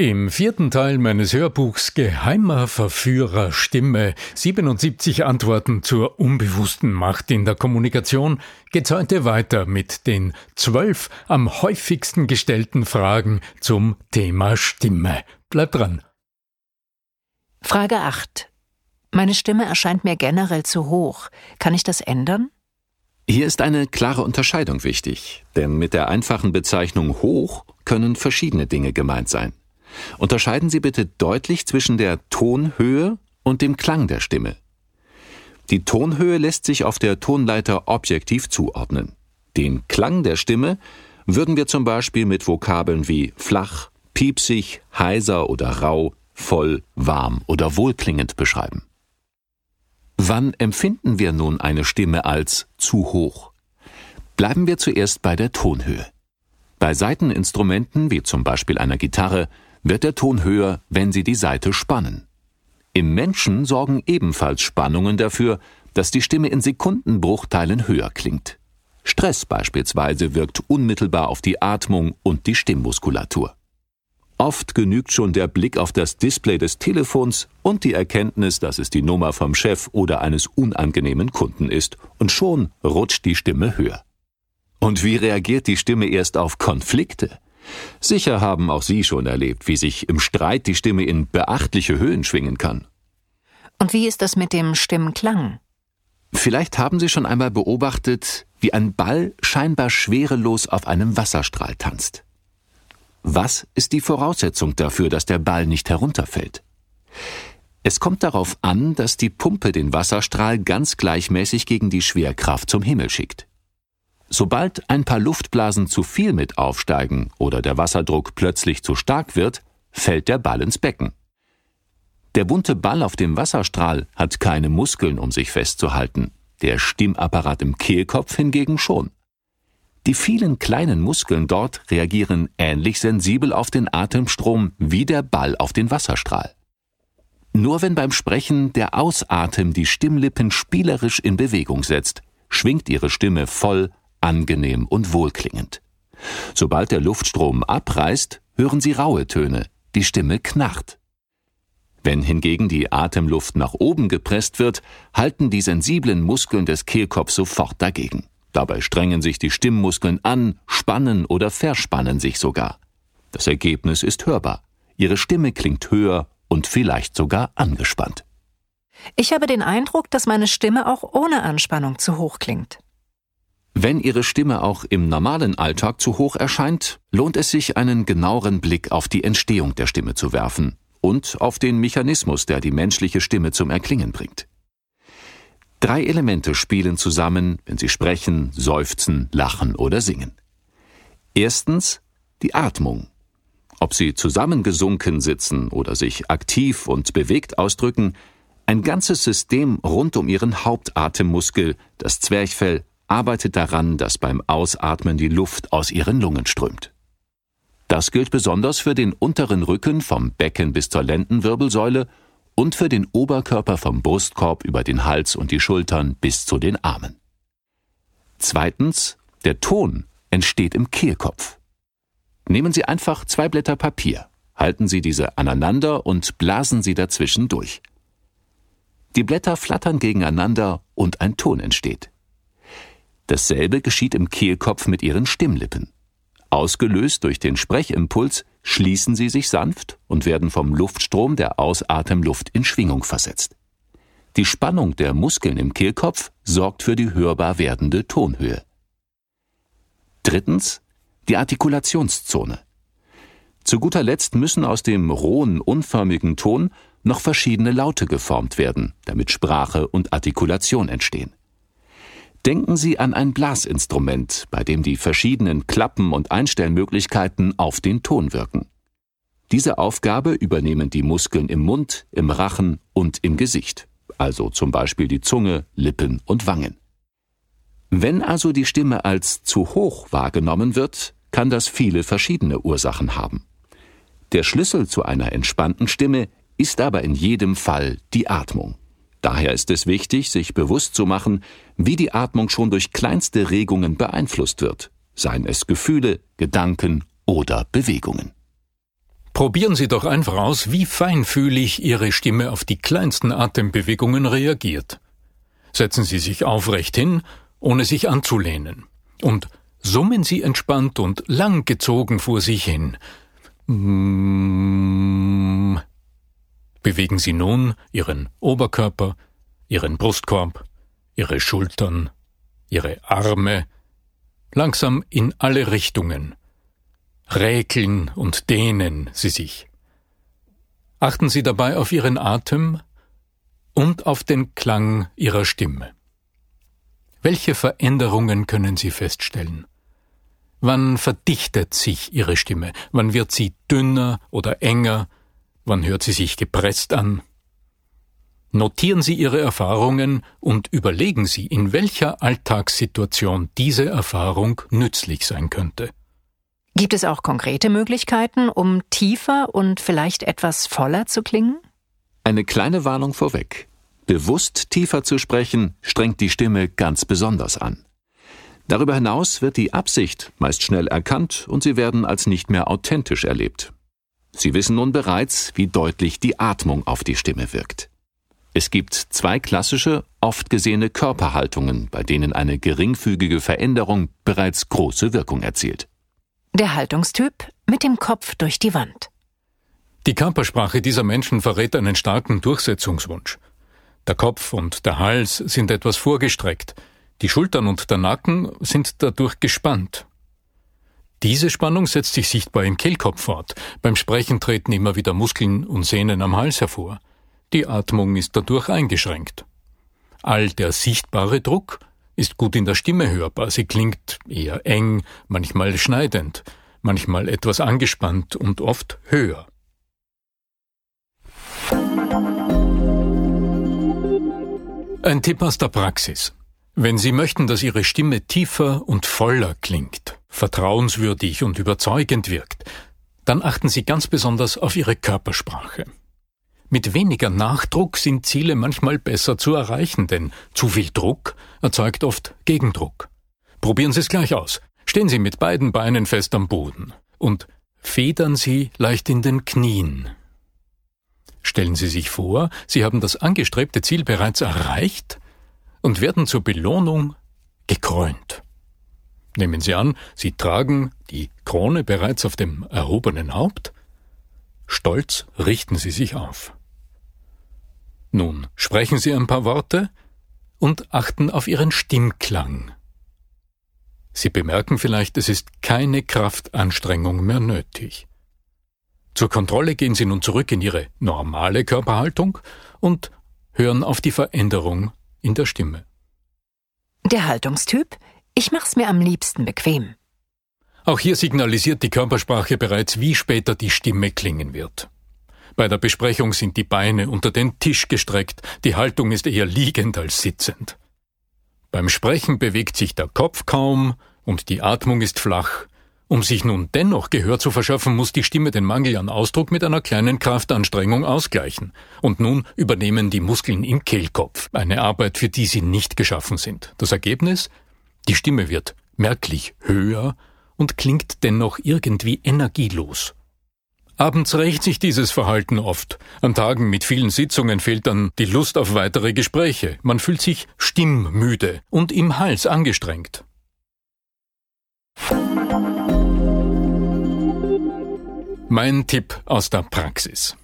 Im vierten Teil meines Hörbuchs Geheimer Verführer Stimme 77 Antworten zur unbewussten Macht in der Kommunikation geht's heute weiter mit den zwölf am häufigsten gestellten Fragen zum Thema Stimme. Bleib dran. Frage 8. Meine Stimme erscheint mir generell zu hoch. Kann ich das ändern? Hier ist eine klare Unterscheidung wichtig, denn mit der einfachen Bezeichnung hoch können verschiedene Dinge gemeint sein. Unterscheiden Sie bitte deutlich zwischen der Tonhöhe und dem Klang der Stimme. Die Tonhöhe lässt sich auf der Tonleiter objektiv zuordnen. Den Klang der Stimme würden wir zum Beispiel mit Vokabeln wie flach, piepsig, heiser oder rau, voll, warm oder wohlklingend beschreiben. Wann empfinden wir nun eine Stimme als zu hoch? Bleiben wir zuerst bei der Tonhöhe. Bei Saiteninstrumenten wie zum Beispiel einer Gitarre wird der Ton höher, wenn Sie die Saite spannen. Im Menschen sorgen ebenfalls Spannungen dafür, dass die Stimme in Sekundenbruchteilen höher klingt. Stress beispielsweise wirkt unmittelbar auf die Atmung und die Stimmmuskulatur. Oft genügt schon der Blick auf das Display des Telefons und die Erkenntnis, dass es die Nummer vom Chef oder eines unangenehmen Kunden ist, und schon rutscht die Stimme höher. Und wie reagiert die Stimme erst auf Konflikte? Sicher haben auch Sie schon erlebt, wie sich im Streit die Stimme in beachtliche Höhen schwingen kann. Und wie ist das mit dem Stimmklang? Vielleicht haben Sie schon einmal beobachtet, wie ein Ball scheinbar schwerelos auf einem Wasserstrahl tanzt. Was ist die Voraussetzung dafür, dass der Ball nicht herunterfällt? Es kommt darauf an, dass die Pumpe den Wasserstrahl ganz gleichmäßig gegen die Schwerkraft zum Himmel schickt. Sobald ein paar Luftblasen zu viel mit aufsteigen oder der Wasserdruck plötzlich zu stark wird, fällt der Ball ins Becken. Der bunte Ball auf dem Wasserstrahl hat keine Muskeln, um sich festzuhalten, der Stimmapparat im Kehlkopf hingegen schon. Die vielen kleinen Muskeln dort reagieren ähnlich sensibel auf den Atemstrom wie der Ball auf den Wasserstrahl. Nur wenn beim Sprechen der Ausatem die Stimmlippen spielerisch in Bewegung setzt, schwingt ihre Stimme voll angenehm und wohlklingend. Sobald der Luftstrom abreißt, hören Sie raue Töne, die Stimme knarrt. Wenn hingegen die Atemluft nach oben gepresst wird, halten die sensiblen Muskeln des Kehlkopfs sofort dagegen. Dabei strengen sich die Stimmmuskeln an, spannen oder verspannen sich sogar. Das Ergebnis ist hörbar. Ihre Stimme klingt höher und vielleicht sogar angespannt. Ich habe den Eindruck, dass meine Stimme auch ohne Anspannung zu hoch klingt. Wenn Ihre Stimme auch im normalen Alltag zu hoch erscheint, lohnt es sich, einen genaueren Blick auf die Entstehung der Stimme zu werfen und auf den Mechanismus, der die menschliche Stimme zum Erklingen bringt. Drei Elemente spielen zusammen, wenn Sie sprechen, seufzen, lachen oder singen. Erstens die Atmung. Ob Sie zusammengesunken sitzen oder sich aktiv und bewegt ausdrücken, ein ganzes System rund um Ihren Hauptatemmuskel, das Zwerchfell, arbeitet daran, dass beim Ausatmen die Luft aus ihren Lungen strömt. Das gilt besonders für den unteren Rücken vom Becken bis zur Lendenwirbelsäule und für den Oberkörper vom Brustkorb über den Hals und die Schultern bis zu den Armen. Zweitens, der Ton entsteht im Kehlkopf. Nehmen Sie einfach zwei Blätter Papier, halten Sie diese aneinander und blasen Sie dazwischen durch. Die Blätter flattern gegeneinander und ein Ton entsteht. Dasselbe geschieht im Kehlkopf mit ihren Stimmlippen. Ausgelöst durch den Sprechimpuls schließen sie sich sanft und werden vom Luftstrom der Ausatemluft in Schwingung versetzt. Die Spannung der Muskeln im Kehlkopf sorgt für die hörbar werdende Tonhöhe. Drittens die Artikulationszone. Zu guter Letzt müssen aus dem rohen, unförmigen Ton noch verschiedene Laute geformt werden, damit Sprache und Artikulation entstehen. Denken Sie an ein Blasinstrument, bei dem die verschiedenen Klappen und Einstellmöglichkeiten auf den Ton wirken. Diese Aufgabe übernehmen die Muskeln im Mund, im Rachen und im Gesicht, also zum Beispiel die Zunge, Lippen und Wangen. Wenn also die Stimme als zu hoch wahrgenommen wird, kann das viele verschiedene Ursachen haben. Der Schlüssel zu einer entspannten Stimme ist aber in jedem Fall die Atmung. Daher ist es wichtig, sich bewusst zu machen, wie die Atmung schon durch kleinste Regungen beeinflusst wird, seien es Gefühle, Gedanken oder Bewegungen. Probieren Sie doch einfach aus, wie feinfühlig Ihre Stimme auf die kleinsten Atembewegungen reagiert. Setzen Sie sich aufrecht hin, ohne sich anzulehnen. Und summen Sie entspannt und langgezogen vor sich hin. Bewegen Sie nun Ihren Oberkörper, Ihren Brustkorb, Ihre Schultern, Ihre Arme, langsam in alle Richtungen. Räkeln und dehnen Sie sich. Achten Sie dabei auf Ihren Atem und auf den Klang Ihrer Stimme. Welche Veränderungen können Sie feststellen? Wann verdichtet sich Ihre Stimme? Wann wird sie dünner oder enger? Wann hört sie sich gepresst an? Notieren Sie Ihre Erfahrungen und überlegen Sie, in welcher Alltagssituation diese Erfahrung nützlich sein könnte. Gibt es auch konkrete Möglichkeiten, um tiefer und vielleicht etwas voller zu klingen? Eine kleine Warnung vorweg. Bewusst tiefer zu sprechen, strengt die Stimme ganz besonders an. Darüber hinaus wird die Absicht meist schnell erkannt und sie werden als nicht mehr authentisch erlebt. Sie wissen nun bereits, wie deutlich die Atmung auf die Stimme wirkt. Es gibt zwei klassische, oft gesehene Körperhaltungen, bei denen eine geringfügige Veränderung bereits große Wirkung erzielt. Der Haltungstyp mit dem Kopf durch die Wand. Die Körpersprache dieser Menschen verrät einen starken Durchsetzungswunsch. Der Kopf und der Hals sind etwas vorgestreckt, die Schultern und der Nacken sind dadurch gespannt. Diese Spannung setzt sich sichtbar im Kehlkopf fort. Beim Sprechen treten immer wieder Muskeln und Sehnen am Hals hervor. Die Atmung ist dadurch eingeschränkt. All der sichtbare Druck ist gut in der Stimme hörbar. Sie klingt eher eng, manchmal schneidend, manchmal etwas angespannt und oft höher. Ein Tipp aus der Praxis. Wenn Sie möchten, dass Ihre Stimme tiefer und voller klingt, vertrauenswürdig und überzeugend wirkt, dann achten Sie ganz besonders auf Ihre Körpersprache. Mit weniger Nachdruck sind Ziele manchmal besser zu erreichen, denn zu viel Druck erzeugt oft Gegendruck. Probieren Sie es gleich aus. Stehen Sie mit beiden Beinen fest am Boden und federn Sie leicht in den Knien. Stellen Sie sich vor, Sie haben das angestrebte Ziel bereits erreicht und werden zur Belohnung gekrönt. Nehmen Sie an, Sie tragen die Krone bereits auf dem erhobenen Haupt. Stolz richten Sie sich auf. Nun sprechen Sie ein paar Worte und achten auf Ihren Stimmklang. Sie bemerken vielleicht, es ist keine Kraftanstrengung mehr nötig. Zur Kontrolle gehen Sie nun zurück in Ihre normale Körperhaltung und hören auf die Veränderung in der Stimme. Der Haltungstyp? Ich mach's mir am liebsten bequem. Auch hier signalisiert die Körpersprache bereits, wie später die Stimme klingen wird. Bei der Besprechung sind die Beine unter den Tisch gestreckt, die Haltung ist eher liegend als sitzend. Beim Sprechen bewegt sich der Kopf kaum und die Atmung ist flach, um sich nun dennoch Gehör zu verschaffen, muss die Stimme den Mangel an Ausdruck mit einer kleinen Kraftanstrengung ausgleichen. Und nun übernehmen die Muskeln im Kehlkopf eine Arbeit, für die sie nicht geschaffen sind. Das Ergebnis? Die Stimme wird merklich höher und klingt dennoch irgendwie energielos. Abends rächt sich dieses Verhalten oft. An Tagen mit vielen Sitzungen fehlt dann die Lust auf weitere Gespräche. Man fühlt sich stimmmüde und im Hals angestrengt. Mein Tipp aus der Praxis.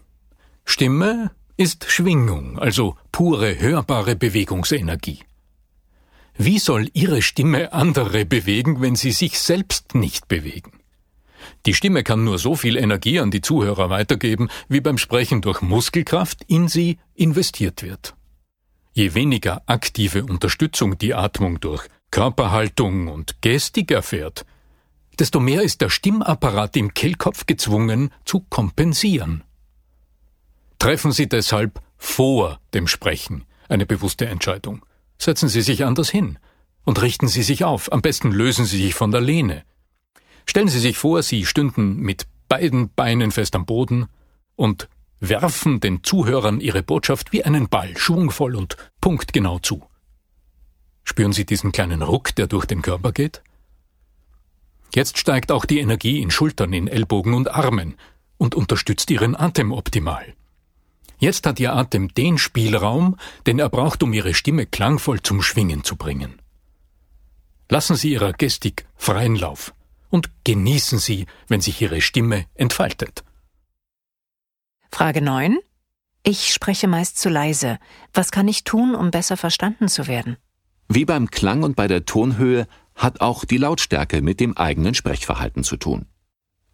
Stimme ist Schwingung, also pure hörbare Bewegungsenergie. Wie soll Ihre Stimme andere bewegen, wenn Sie sich selbst nicht bewegen? Die Stimme kann nur so viel Energie an die Zuhörer weitergeben, wie beim Sprechen durch Muskelkraft in sie investiert wird. Je weniger aktive Unterstützung die Atmung durch Körperhaltung und Gestik erfährt, desto mehr ist der Stimmapparat im Kehlkopf gezwungen zu kompensieren. Treffen Sie deshalb vor dem Sprechen eine bewusste Entscheidung. Setzen Sie sich anders hin und richten Sie sich auf. Am besten lösen Sie sich von der Lehne. Stellen Sie sich vor, Sie stünden mit beiden Beinen fest am Boden und werfen den Zuhörern Ihre Botschaft wie einen Ball schwungvoll und punktgenau zu. Spüren Sie diesen kleinen Ruck, der durch den Körper geht? Jetzt steigt auch die Energie in Schultern, in Ellbogen und Armen. und unterstützt Ihren Atem optimal. Jetzt hat Ihr Atem den Spielraum, den er braucht, um Ihre Stimme klangvoll zum Schwingen zu bringen. Lassen Sie Ihrer Gestik freien Lauf und genießen Sie, wenn sich Ihre Stimme entfaltet. Frage 9. Ich spreche meist zu leise. Was kann ich tun, um besser verstanden zu werden? Wie beim Klang und bei der Tonhöhe hat auch die Lautstärke mit dem eigenen Sprechverhalten zu tun.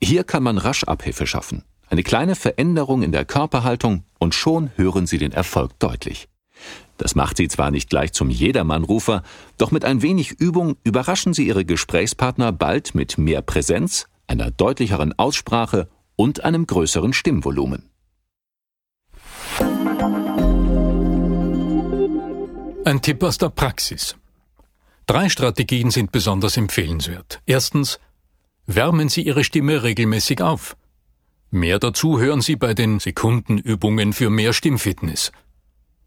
Hier kann man rasch Abhilfe schaffen. Eine kleine Veränderung in der Körperhaltung und schon hören Sie den Erfolg deutlich. Das macht Sie zwar nicht gleich zum Jedermannrufer, doch mit ein wenig Übung überraschen Sie Ihre Gesprächspartner bald mit mehr Präsenz, einer deutlicheren Aussprache und einem größeren Stimmvolumen. Ein Tipp aus der Praxis. Drei Strategien sind besonders empfehlenswert. Erstens, wärmen Sie Ihre Stimme regelmäßig auf. Mehr dazu hören Sie bei den Sekundenübungen für mehr Stimmfitness.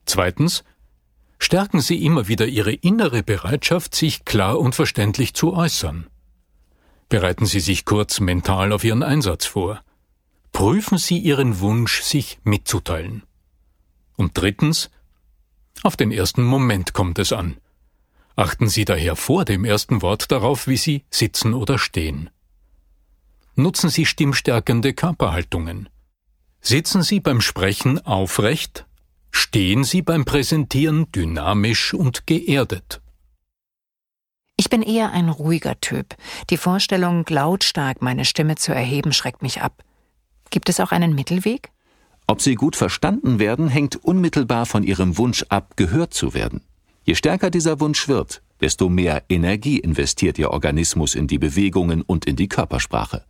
Zweitens, stärken Sie immer wieder Ihre innere Bereitschaft, sich klar und verständlich zu äußern. Bereiten Sie sich kurz mental auf Ihren Einsatz vor. Prüfen Sie Ihren Wunsch, sich mitzuteilen. Und drittens, auf den ersten Moment kommt es an. Achten Sie daher vor dem ersten Wort darauf, wie Sie sitzen oder stehen. Nutzen Sie stimmstärkende Körperhaltungen. Sitzen Sie beim Sprechen aufrecht, stehen Sie beim Präsentieren dynamisch und geerdet. Ich bin eher ein ruhiger Typ. Die Vorstellung, lautstark meine Stimme zu erheben, schreckt mich ab. Gibt es auch einen Mittelweg? Ob sie gut verstanden werden, hängt unmittelbar von ihrem Wunsch ab, gehört zu werden. Je stärker dieser Wunsch wird, desto mehr Energie investiert ihr Organismus in die Bewegungen und in die Körpersprache.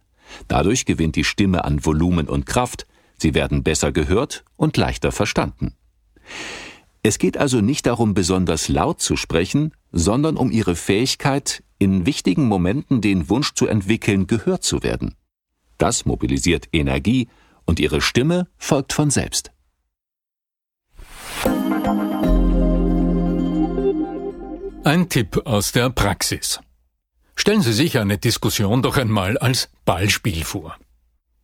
Dadurch gewinnt die Stimme an Volumen und Kraft, sie werden besser gehört und leichter verstanden. Es geht also nicht darum, besonders laut zu sprechen, sondern um ihre Fähigkeit, in wichtigen Momenten den Wunsch zu entwickeln, gehört zu werden. Das mobilisiert Energie und ihre Stimme folgt von selbst. Ein Tipp aus der Praxis. Stellen Sie sich eine Diskussion doch einmal als Ballspiel vor.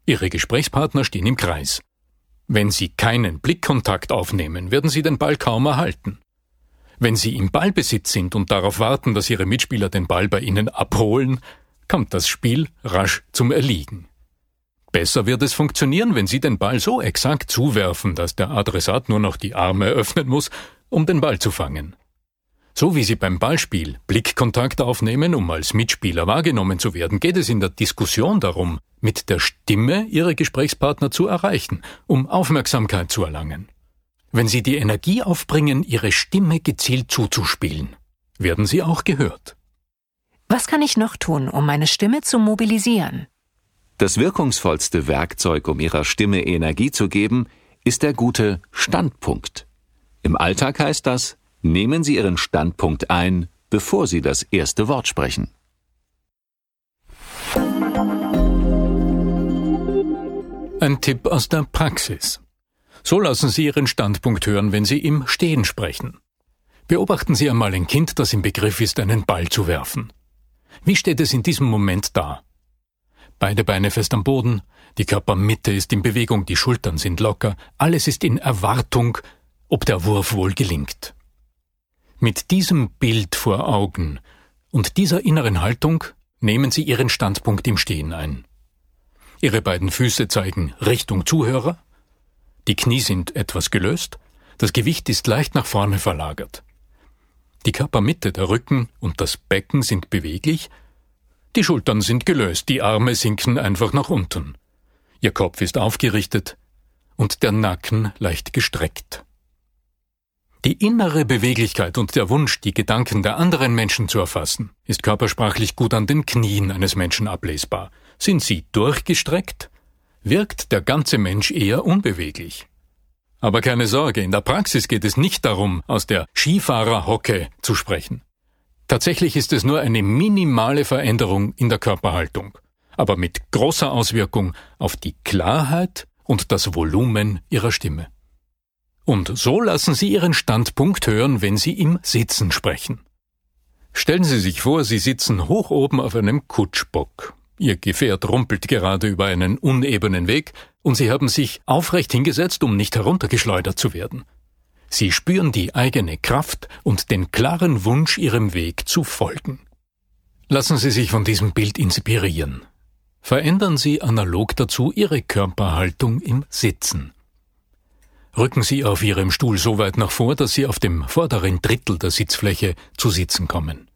Ihre Gesprächspartner stehen im Kreis. Wenn Sie keinen Blickkontakt aufnehmen, werden Sie den Ball kaum erhalten. Wenn Sie im Ballbesitz sind und darauf warten, dass Ihre Mitspieler den Ball bei Ihnen abholen, kommt das Spiel rasch zum Erliegen. Besser wird es funktionieren, wenn Sie den Ball so exakt zuwerfen, dass der Adressat nur noch die Arme öffnen muss, um den Ball zu fangen. So wie Sie beim Ballspiel Blickkontakt aufnehmen, um als Mitspieler wahrgenommen zu werden, geht es in der Diskussion darum, mit der Stimme Ihre Gesprächspartner zu erreichen, um Aufmerksamkeit zu erlangen. Wenn Sie die Energie aufbringen, Ihre Stimme gezielt zuzuspielen, werden Sie auch gehört. Was kann ich noch tun, um meine Stimme zu mobilisieren? Das wirkungsvollste Werkzeug, um ihrer Stimme Energie zu geben, ist der gute Standpunkt. Im Alltag heißt das, nehmen Sie Ihren Standpunkt ein, bevor Sie das erste Wort sprechen. Ein Tipp aus der Praxis. So lassen Sie Ihren Standpunkt hören, wenn Sie im Stehen sprechen. Beobachten Sie einmal ein Kind, das im Begriff ist, einen Ball zu werfen. Wie steht es in diesem Moment da? Beide Beine fest am Boden, die Körpermitte ist in Bewegung, die Schultern sind locker, alles ist in Erwartung, ob der Wurf wohl gelingt. Mit diesem Bild vor Augen und dieser inneren Haltung nehmen Sie Ihren Standpunkt im Stehen ein. Ihre beiden Füße zeigen Richtung Zuhörer, die Knie sind etwas gelöst, das Gewicht ist leicht nach vorne verlagert. Die Körpermitte, der Rücken und das Becken sind beweglich, die Schultern sind gelöst, die Arme sinken einfach nach unten. Ihr Kopf ist aufgerichtet und der Nacken leicht gestreckt. Die innere Beweglichkeit und der Wunsch, die Gedanken der anderen Menschen zu erfassen, ist körpersprachlich gut an den Knien eines Menschen ablesbar. Sind sie durchgestreckt, wirkt der ganze Mensch eher unbeweglich. Aber keine Sorge, in der Praxis geht es nicht darum, aus der Skifahrerhocke zu sprechen. Tatsächlich ist es nur eine minimale Veränderung in der Körperhaltung, aber mit großer Auswirkung auf die Klarheit und das Volumen ihrer Stimme. Und so lassen Sie Ihren Standpunkt hören, wenn Sie im Sitzen sprechen. Stellen Sie sich vor, Sie sitzen hoch oben auf einem Kutschbock. Ihr Gefährt rumpelt gerade über einen unebenen Weg, und Sie haben sich aufrecht hingesetzt, um nicht heruntergeschleudert zu werden. Sie spüren die eigene Kraft und den klaren Wunsch, Ihrem Weg zu folgen. Lassen Sie sich von diesem Bild inspirieren. Verändern Sie analog dazu Ihre Körperhaltung im Sitzen. Rücken Sie auf Ihrem Stuhl so weit nach vor, dass Sie auf dem vorderen Drittel der Sitzfläche zu sitzen kommen.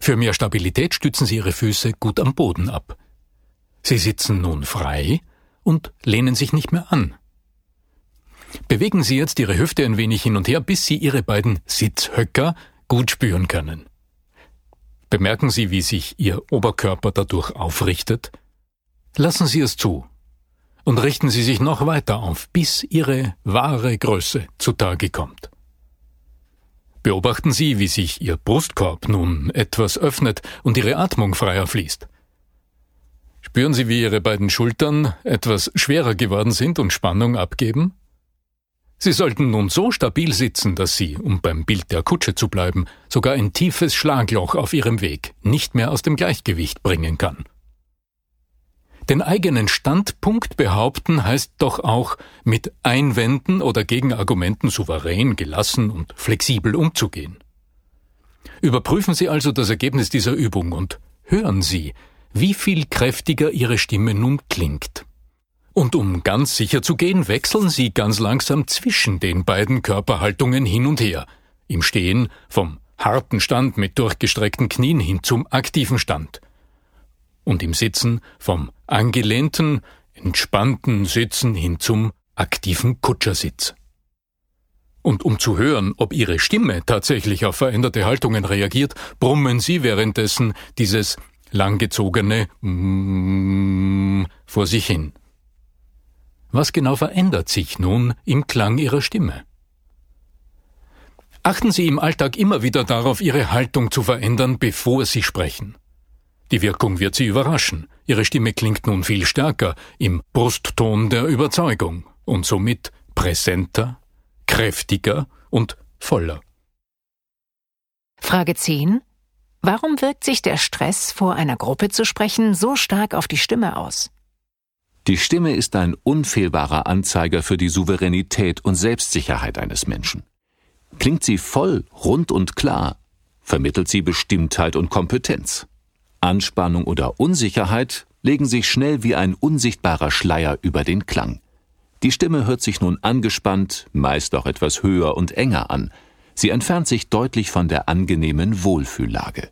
Für mehr Stabilität stützen Sie Ihre Füße gut am Boden ab. Sie sitzen nun frei und lehnen sich nicht mehr an. Bewegen Sie jetzt Ihre Hüfte ein wenig hin und her, bis Sie Ihre beiden Sitzhöcker gut spüren können. Bemerken Sie, wie sich Ihr Oberkörper dadurch aufrichtet? Lassen Sie es zu und richten Sie sich noch weiter auf, bis Ihre wahre Größe zutage kommt. Beobachten Sie, wie sich Ihr Brustkorb nun etwas öffnet und Ihre Atmung freier fließt. Spüren Sie, wie Ihre beiden Schultern etwas schwerer geworden sind und Spannung abgeben? Sie sollten nun so stabil sitzen, dass Sie, um beim Bild der Kutsche zu bleiben, sogar ein tiefes Schlagloch auf Ihrem Weg nicht mehr aus dem Gleichgewicht bringen kann. Den eigenen Standpunkt behaupten heißt doch auch, mit Einwänden oder Gegenargumenten souverän, gelassen und flexibel umzugehen. Überprüfen Sie also das Ergebnis dieser Übung und hören Sie, wie viel kräftiger Ihre Stimme nun klingt. Und um ganz sicher zu gehen, wechseln Sie ganz langsam zwischen den beiden Körperhaltungen hin und her, im Stehen vom harten Stand mit durchgestreckten Knien hin zum aktiven Stand – und im Sitzen vom angelehnten, entspannten Sitzen hin zum aktiven Kutschersitz. Und um zu hören, ob Ihre Stimme tatsächlich auf veränderte Haltungen reagiert, brummen Sie währenddessen dieses langgezogene mm vor sich hin. Was genau verändert sich nun im Klang Ihrer Stimme? Achten Sie im Alltag immer wieder darauf, Ihre Haltung zu verändern, bevor Sie sprechen. Die Wirkung wird Sie überraschen. Ihre Stimme klingt nun viel stärker im Brustton der Überzeugung und somit präsenter, kräftiger und voller. Frage 10. Warum wirkt sich der Stress, vor einer Gruppe zu sprechen, so stark auf die Stimme aus? Die Stimme ist ein unfehlbarer Anzeiger für die Souveränität und Selbstsicherheit eines Menschen. Klingt sie voll, rund und klar, vermittelt sie Bestimmtheit und Kompetenz. Anspannung oder Unsicherheit legen sich schnell wie ein unsichtbarer Schleier über den Klang. Die Stimme hört sich nun angespannt, meist auch etwas höher und enger an. Sie entfernt sich deutlich von der angenehmen Wohlfühllage.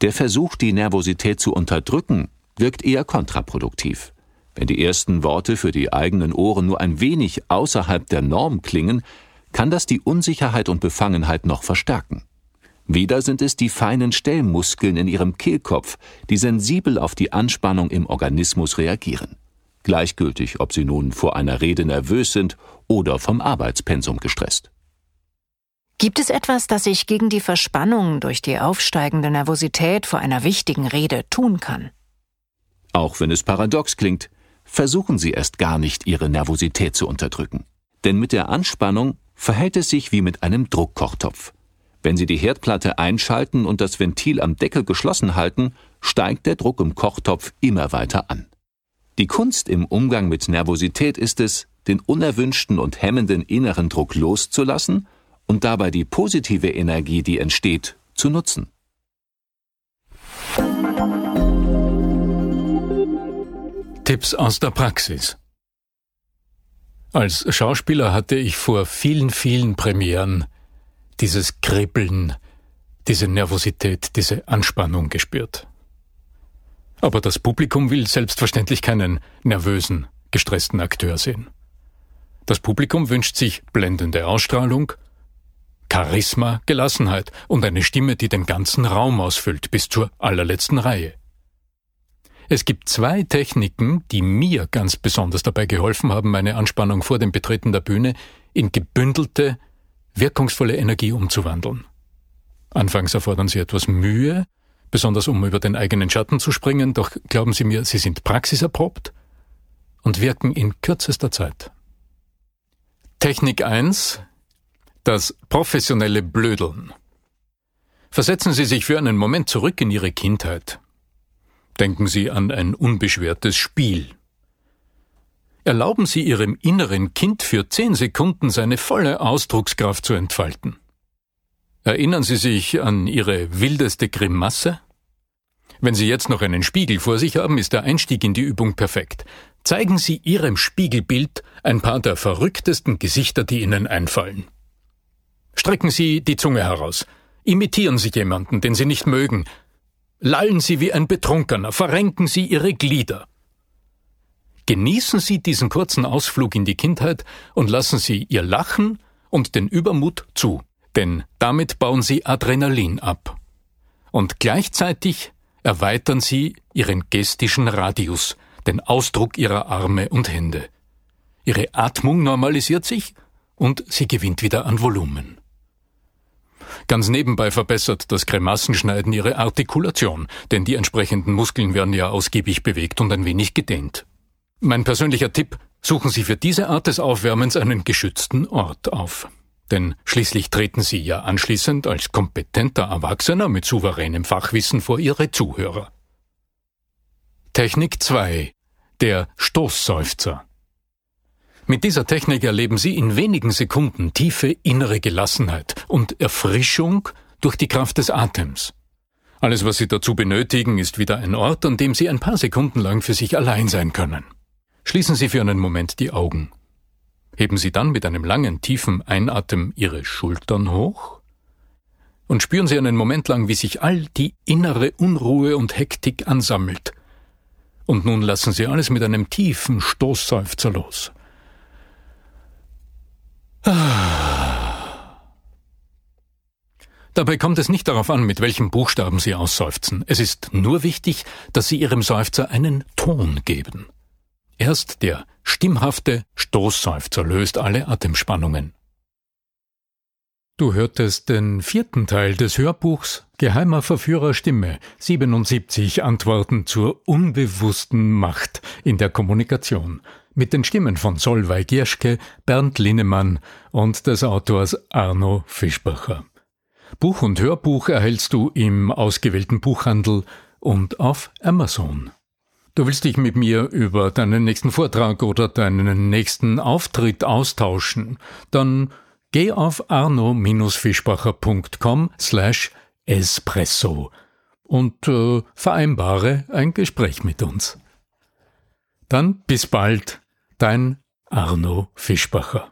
Der Versuch, die Nervosität zu unterdrücken, wirkt eher kontraproduktiv. Wenn die ersten Worte für die eigenen Ohren nur ein wenig außerhalb der Norm klingen, kann das die Unsicherheit und Befangenheit noch verstärken. Wieder sind es die feinen Stellmuskeln in ihrem Kehlkopf, die sensibel auf die Anspannung im Organismus reagieren. Gleichgültig, ob sie nun vor einer Rede nervös sind oder vom Arbeitspensum gestresst. Gibt es etwas, das ich gegen die Verspannung durch die aufsteigende Nervosität vor einer wichtigen Rede tun kann? Auch wenn es paradox klingt, versuchen Sie erst gar nicht, Ihre Nervosität zu unterdrücken. Denn mit der Anspannung verhält es sich wie mit einem Druckkochtopf. Wenn Sie die Herdplatte einschalten und das Ventil am Deckel geschlossen halten, steigt der Druck im Kochtopf immer weiter an. Die Kunst im Umgang mit Nervosität ist es, den unerwünschten und hemmenden inneren Druck loszulassen und dabei die positive Energie, die entsteht, zu nutzen. Tipps aus der Praxis Als Schauspieler hatte ich vor vielen, vielen Premieren dieses Kribbeln, diese Nervosität, diese Anspannung gespürt. Aber das Publikum will selbstverständlich keinen nervösen, gestressten Akteur sehen. Das Publikum wünscht sich blendende Ausstrahlung, Charisma, Gelassenheit und eine Stimme, die den ganzen Raum ausfüllt bis zur allerletzten Reihe. Es gibt zwei Techniken, die mir ganz besonders dabei geholfen haben, meine Anspannung vor dem Betreten der Bühne in gebündelte, wirkungsvolle Energie umzuwandeln. Anfangs erfordern sie etwas Mühe, besonders um über den eigenen Schatten zu springen, doch glauben Sie mir, sie sind praxiserprobt und wirken in kürzester Zeit. Technik 1 Das professionelle Blödeln. Versetzen Sie sich für einen Moment zurück in Ihre Kindheit. Denken Sie an ein unbeschwertes Spiel. Erlauben Sie Ihrem inneren Kind für zehn Sekunden seine volle Ausdruckskraft zu entfalten. Erinnern Sie sich an Ihre wildeste Grimasse? Wenn Sie jetzt noch einen Spiegel vor sich haben, ist der Einstieg in die Übung perfekt. Zeigen Sie Ihrem Spiegelbild ein paar der verrücktesten Gesichter, die Ihnen einfallen. Strecken Sie die Zunge heraus. Imitieren Sie jemanden, den Sie nicht mögen. Lallen Sie wie ein Betrunkener, verrenken Sie Ihre Glieder. Genießen Sie diesen kurzen Ausflug in die Kindheit und lassen Sie Ihr Lachen und den Übermut zu, denn damit bauen Sie Adrenalin ab. Und gleichzeitig erweitern Sie Ihren gestischen Radius, den Ausdruck Ihrer Arme und Hände. Ihre Atmung normalisiert sich und sie gewinnt wieder an Volumen. Ganz nebenbei verbessert das Grimassenschneiden ihre Artikulation, denn die entsprechenden Muskeln werden ja ausgiebig bewegt und ein wenig gedehnt. Mein persönlicher Tipp, suchen Sie für diese Art des Aufwärmens einen geschützten Ort auf. Denn schließlich treten Sie ja anschließend als kompetenter Erwachsener mit souveränem Fachwissen vor Ihre Zuhörer. Technik 2. Der Stoßseufzer. Mit dieser Technik erleben Sie in wenigen Sekunden tiefe innere Gelassenheit und Erfrischung durch die Kraft des Atems. Alles, was Sie dazu benötigen, ist wieder ein Ort, an dem Sie ein paar Sekunden lang für sich allein sein können. Schließen Sie für einen Moment die Augen. Heben Sie dann mit einem langen, tiefen Einatmen Ihre Schultern hoch und spüren Sie einen Moment lang, wie sich all die innere Unruhe und Hektik ansammelt. Und nun lassen Sie alles mit einem tiefen Stoßseufzer los. Dabei kommt es nicht darauf an, mit welchem Buchstaben Sie ausseufzen. Es ist nur wichtig, dass Sie Ihrem Seufzer einen Ton geben. Erst der stimmhafte Stoßseufzer löst alle Atemspannungen. Du hörtest den vierten Teil des Hörbuchs Geheimer Verführer Stimme 77 Antworten zur unbewussten Macht in der Kommunikation mit den Stimmen von Solveig Gierschke, Bernd Linnemann und des Autors Arno Fischbacher. Buch und Hörbuch erhältst du im ausgewählten Buchhandel und auf Amazon. Du willst dich mit mir über deinen nächsten Vortrag oder deinen nächsten Auftritt austauschen, dann geh auf arno-fischbacher.com slash espresso und äh, vereinbare ein Gespräch mit uns. Dann bis bald, dein Arno Fischbacher.